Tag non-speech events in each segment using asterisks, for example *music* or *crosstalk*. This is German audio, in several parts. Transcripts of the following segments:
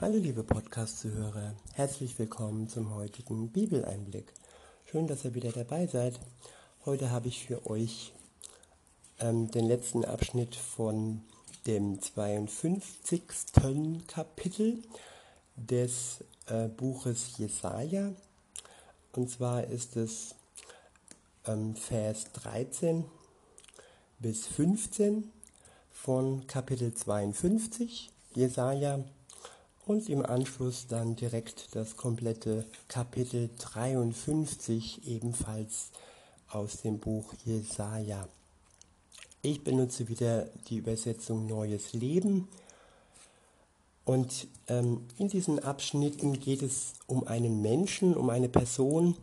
Hallo liebe Podcast-Zuhörer, herzlich willkommen zum heutigen Bibeleinblick. Schön, dass ihr wieder dabei seid. Heute habe ich für euch ähm, den letzten Abschnitt von dem 52. Kapitel des äh, Buches Jesaja. Und zwar ist es ähm, Vers 13 bis 15 von Kapitel 52 Jesaja und im Anschluss dann direkt das komplette Kapitel 53 ebenfalls aus dem Buch Jesaja. Ich benutze wieder die Übersetzung Neues Leben und ähm, in diesen Abschnitten geht es um einen Menschen, um eine Person.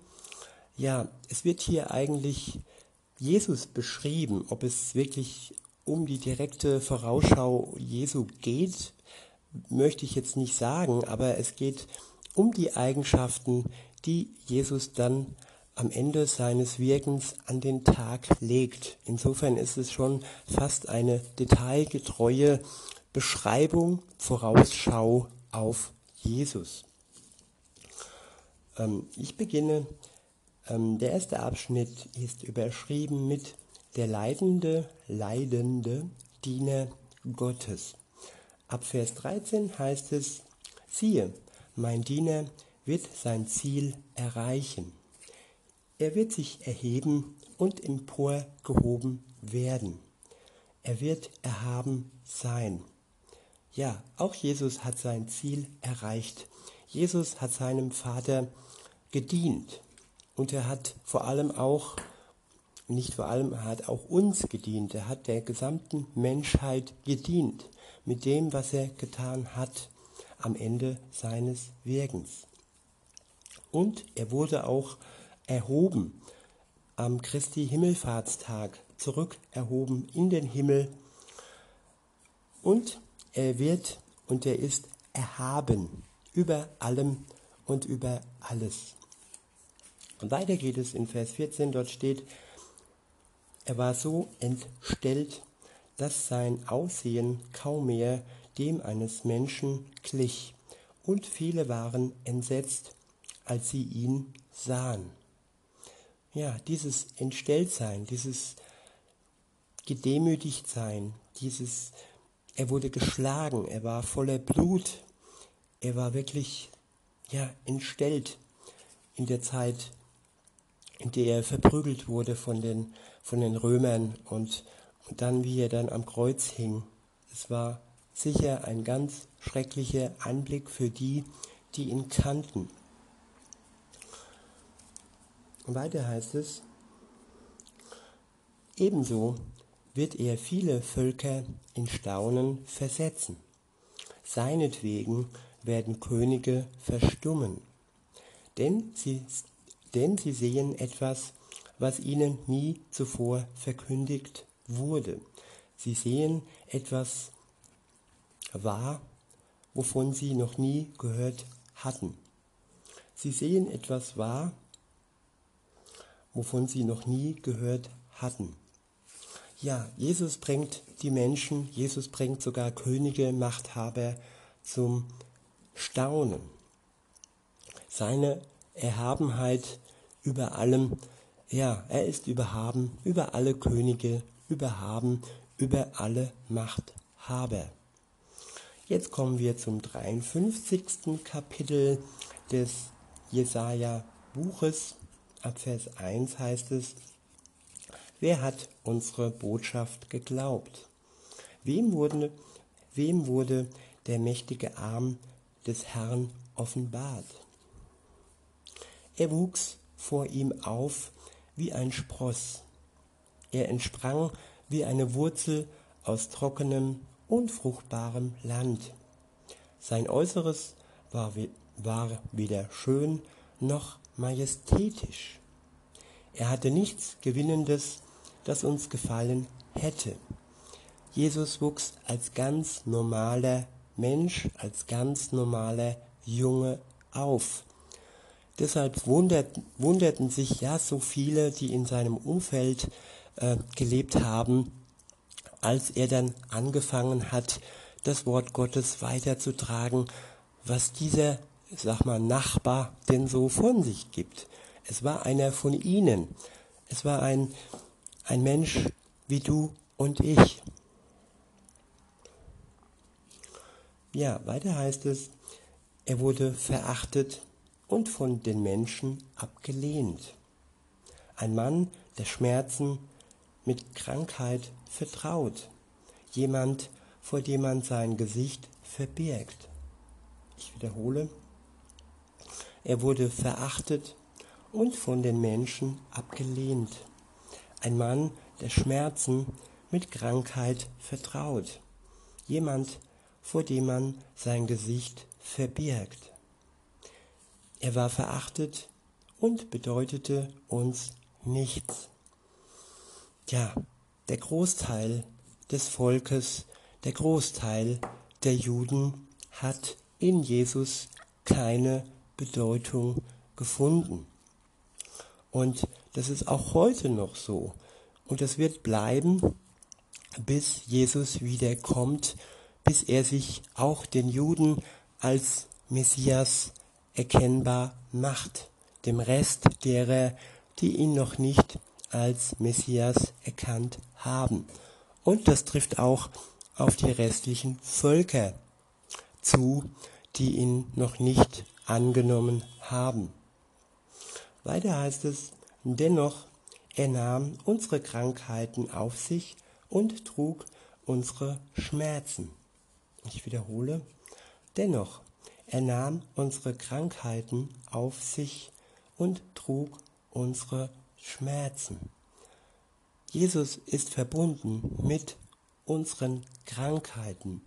Ja, es wird hier eigentlich Jesus beschrieben, ob es wirklich um die direkte Vorausschau Jesu geht, möchte ich jetzt nicht sagen, aber es geht um die Eigenschaften, die Jesus dann am Ende seines Wirkens an den Tag legt. Insofern ist es schon fast eine detailgetreue Beschreibung, Vorausschau auf Jesus. Ähm, ich beginne, ähm, der erste Abschnitt ist überschrieben mit der leidende, leidende Diener Gottes. Ab Vers 13 heißt es, siehe, mein Diener wird sein Ziel erreichen. Er wird sich erheben und emporgehoben werden. Er wird erhaben sein. Ja, auch Jesus hat sein Ziel erreicht. Jesus hat seinem Vater gedient. Und er hat vor allem auch, nicht vor allem, er hat auch uns gedient. Er hat der gesamten Menschheit gedient mit dem, was er getan hat am Ende seines Wirkens. Und er wurde auch erhoben am Christi Himmelfahrtstag, zurück erhoben in den Himmel. Und er wird und er ist erhaben über allem und über alles. Und weiter geht es in Vers 14, dort steht, er war so entstellt dass sein Aussehen kaum mehr dem eines Menschen glich, und viele waren entsetzt, als sie ihn sahen. Ja, dieses Entstelltsein, dieses Gedemütigtsein, dieses, er wurde geschlagen, er war voller Blut, er war wirklich, ja, entstellt in der Zeit, in der er verprügelt wurde von den, von den Römern und und dann, wie er dann am Kreuz hing. Es war sicher ein ganz schrecklicher Anblick für die, die ihn kannten. Und weiter heißt es, ebenso wird er viele Völker in Staunen versetzen. Seinetwegen werden Könige verstummen, denn sie, denn sie sehen etwas, was ihnen nie zuvor verkündigt wurde. Sie sehen etwas wahr, wovon sie noch nie gehört hatten. Sie sehen etwas wahr, wovon sie noch nie gehört hatten. Ja, Jesus bringt die Menschen, Jesus bringt sogar Könige, Machthaber zum Staunen. Seine Erhabenheit über allem, ja, er ist überhaben über alle Könige überhaben über alle Machthaber. Jetzt kommen wir zum 53. Kapitel des Jesaja Buches. Ab Vers 1 heißt es, Wer hat unsere Botschaft geglaubt? Wem wurde, wem wurde der mächtige Arm des Herrn offenbart? Er wuchs vor ihm auf wie ein Spross er entsprang wie eine Wurzel aus trockenem, unfruchtbarem Land. Sein Äußeres war, war weder schön noch majestätisch. Er hatte nichts Gewinnendes, das uns gefallen hätte. Jesus wuchs als ganz normaler Mensch, als ganz normaler Junge auf. Deshalb wundert, wunderten sich ja so viele, die in seinem Umfeld äh, gelebt haben, als er dann angefangen hat, das Wort Gottes weiterzutragen, was dieser, sag mal, Nachbar denn so von sich gibt. Es war einer von ihnen. Es war ein, ein Mensch wie du und ich. Ja, weiter heißt es, er wurde verachtet und von den Menschen abgelehnt. Ein Mann, der Schmerzen mit Krankheit vertraut. Jemand, vor dem man sein Gesicht verbirgt. Ich wiederhole, er wurde verachtet und von den Menschen abgelehnt. Ein Mann, der Schmerzen mit Krankheit vertraut. Jemand, vor dem man sein Gesicht verbirgt. Er war verachtet und bedeutete uns nichts. Ja, der Großteil des Volkes, der Großteil der Juden hat in Jesus keine Bedeutung gefunden. Und das ist auch heute noch so. Und das wird bleiben, bis Jesus wiederkommt, bis er sich auch den Juden als Messias erkennbar macht, dem Rest derer, die ihn noch nicht als Messias erkannt haben. Und das trifft auch auf die restlichen Völker zu, die ihn noch nicht angenommen haben. Weiter heißt es, dennoch, er nahm unsere Krankheiten auf sich und trug unsere Schmerzen. Ich wiederhole, dennoch, er nahm unsere Krankheiten auf sich und trug unsere Schmerzen. Jesus ist verbunden mit unseren Krankheiten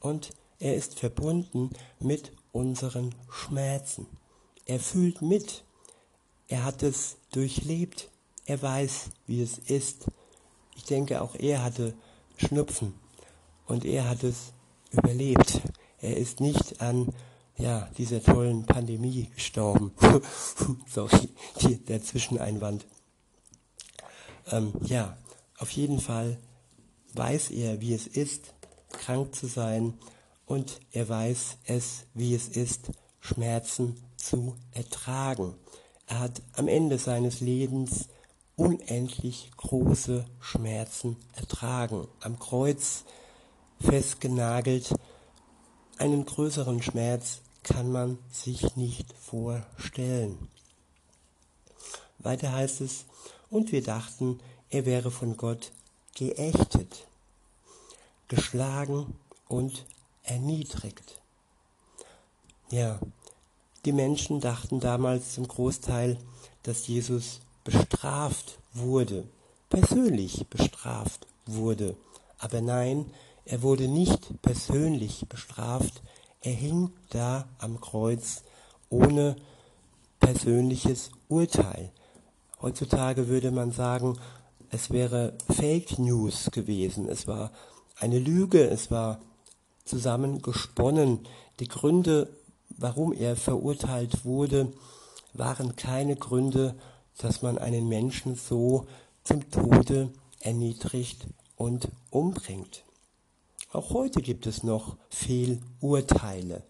und er ist verbunden mit unseren Schmerzen. Er fühlt mit er hat es durchlebt. Er weiß, wie es ist. Ich denke, auch er hatte Schnupfen und er hat es überlebt. Er ist nicht an ja, dieser tollen Pandemie gestorben. *laughs* Sorry, die, der Zwischeneinwand. Ähm, ja, auf jeden Fall weiß er, wie es ist, krank zu sein und er weiß es, wie es ist, Schmerzen zu ertragen. Er hat am Ende seines Lebens unendlich große Schmerzen ertragen, am Kreuz festgenagelt. Einen größeren Schmerz kann man sich nicht vorstellen. Weiter heißt es, und wir dachten, er wäre von Gott geächtet, geschlagen und erniedrigt. Ja, die Menschen dachten damals zum Großteil, dass Jesus bestraft wurde, persönlich bestraft wurde. Aber nein, er wurde nicht persönlich bestraft, er hing da am Kreuz ohne persönliches Urteil. Heutzutage würde man sagen, es wäre Fake News gewesen, es war eine Lüge, es war zusammengesponnen. Die Gründe warum er verurteilt wurde, waren keine Gründe, dass man einen Menschen so zum Tode erniedrigt und umbringt. Auch heute gibt es noch Fehlurteile.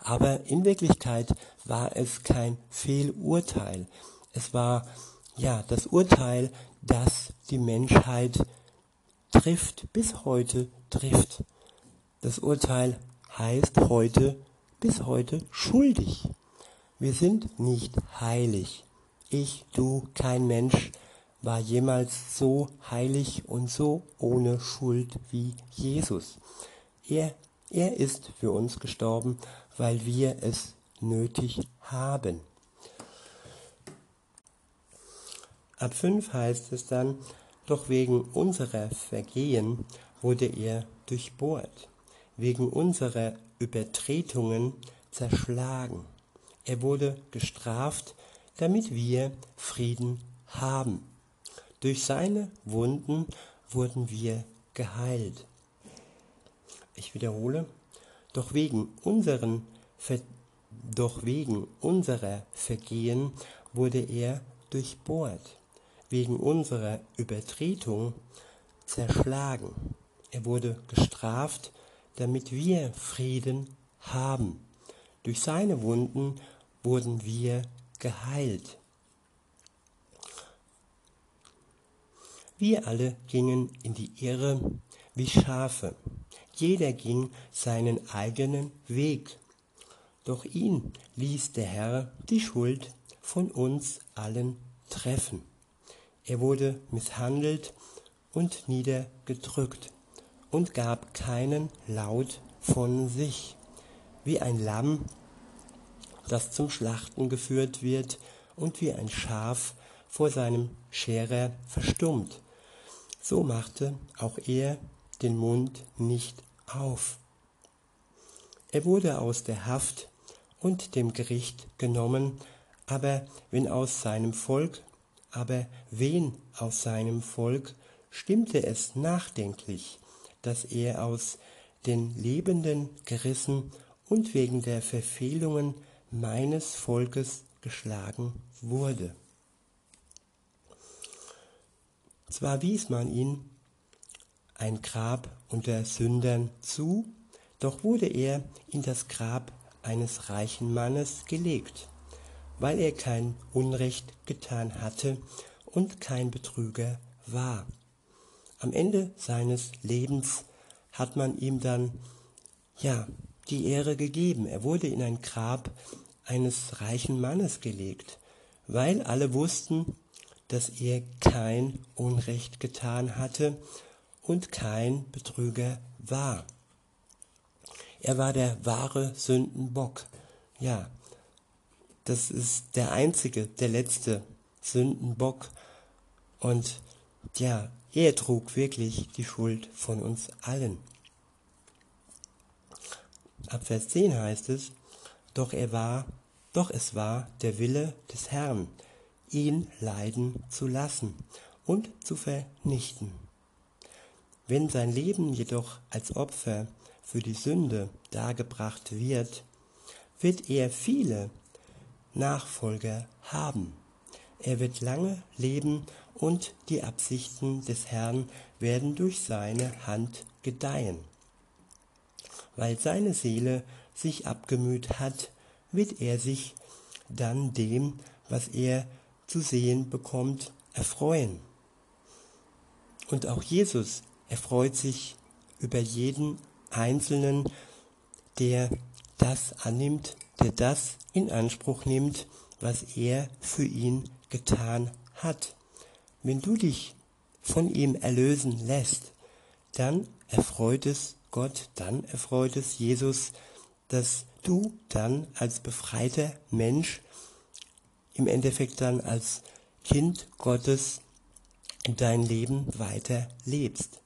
Aber in Wirklichkeit war es kein Fehlurteil. Es war ja das Urteil, das die Menschheit trifft, bis heute trifft. Das Urteil heißt heute bis heute schuldig. Wir sind nicht heilig. Ich, du, kein Mensch war jemals so heilig und so ohne Schuld wie Jesus. Er, er ist für uns gestorben, weil wir es nötig haben. Ab 5 heißt es dann, doch wegen unserer Vergehen wurde er durchbohrt, wegen unserer Übertretungen zerschlagen. Er wurde gestraft, damit wir Frieden haben. Durch seine Wunden wurden wir geheilt. Ich wiederhole, doch wegen unseren doch wegen unserer Vergehen wurde er durchbohrt, wegen unserer Übertretung zerschlagen. Er wurde gestraft, damit wir Frieden haben. Durch seine Wunden wurden wir geheilt. Wir alle gingen in die Irre wie Schafe. Jeder ging seinen eigenen Weg. Doch ihn ließ der Herr die Schuld von uns allen treffen. Er wurde misshandelt und niedergedrückt und gab keinen Laut von sich, wie ein Lamm, das zum Schlachten geführt wird und wie ein Schaf vor seinem Scherer verstummt. So machte auch er den Mund nicht auf. Er wurde aus der Haft und dem Gericht genommen, aber wenn aus seinem Volk, aber wen aus seinem Volk stimmte es nachdenklich, dass er aus den Lebenden gerissen und wegen der Verfehlungen meines Volkes geschlagen wurde. Zwar wies man ihn ein Grab unter Sündern zu, doch wurde er in das Grab eines reichen Mannes gelegt, weil er kein Unrecht getan hatte und kein Betrüger war. Am Ende seines Lebens hat man ihm dann, ja, die Ehre gegeben. Er wurde in ein Grab eines reichen Mannes gelegt, weil alle wussten, dass er kein Unrecht getan hatte und kein Betrüger war. Er war der wahre Sündenbock. Ja, das ist der einzige, der letzte Sündenbock. Und ja, er trug wirklich die Schuld von uns allen. Ab Vers 10 heißt es, doch er war, doch es war der Wille des Herrn, ihn leiden zu lassen und zu vernichten. Wenn sein Leben jedoch als Opfer für die Sünde dargebracht wird, wird er viele Nachfolger haben. Er wird lange leben und die Absichten des Herrn werden durch seine Hand gedeihen. Weil seine Seele sich abgemüht hat, wird er sich dann dem, was er zu sehen bekommt, erfreuen. Und auch Jesus erfreut sich über jeden Einzelnen, der das annimmt, der das in Anspruch nimmt, was er für ihn getan hat. Wenn du dich von ihm erlösen lässt, dann erfreut es Gott, dann erfreut es Jesus, dass du dann als befreiter Mensch im Endeffekt dann als Kind Gottes dein Leben weiter lebst.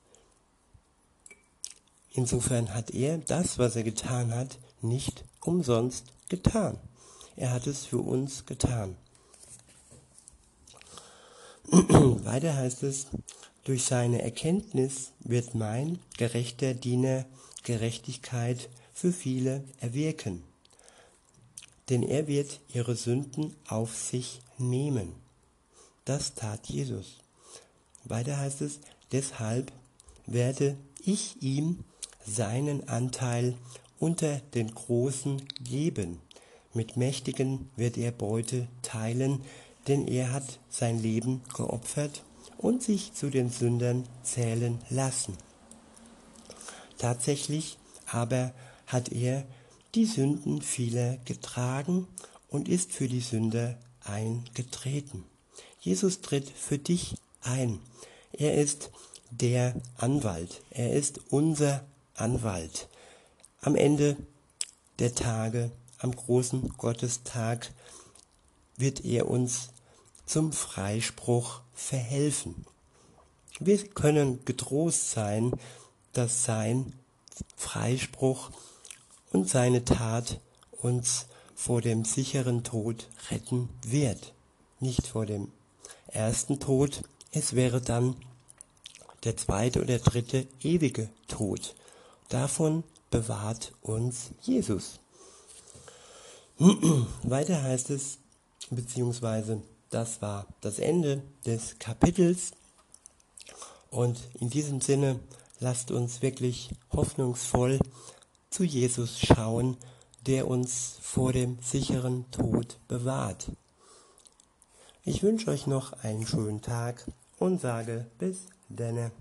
Insofern hat er das, was er getan hat, nicht umsonst getan. Er hat es für uns getan. *clears throat* Weiter heißt es, durch seine Erkenntnis wird mein gerechter Diener Gerechtigkeit für viele erwirken denn er wird ihre Sünden auf sich nehmen. Das tat Jesus. Weiter heißt es, deshalb werde ich ihm seinen Anteil unter den Großen geben. Mit Mächtigen wird er Beute teilen, denn er hat sein Leben geopfert und sich zu den Sündern zählen lassen. Tatsächlich aber hat er die Sünden vieler getragen und ist für die Sünder eingetreten. Jesus tritt für dich ein. Er ist der Anwalt. Er ist unser Anwalt. Am Ende der Tage, am großen Gottestag, wird er uns zum Freispruch verhelfen. Wir können getrost sein, dass sein Freispruch und seine Tat uns vor dem sicheren Tod retten wird. Nicht vor dem ersten Tod, es wäre dann der zweite oder dritte ewige Tod. Davon bewahrt uns Jesus. *clears throat* Weiter heißt es, beziehungsweise das war das Ende des Kapitels. Und in diesem Sinne lasst uns wirklich hoffnungsvoll zu Jesus schauen, der uns vor dem sicheren Tod bewahrt. Ich wünsche euch noch einen schönen Tag und sage bis denne.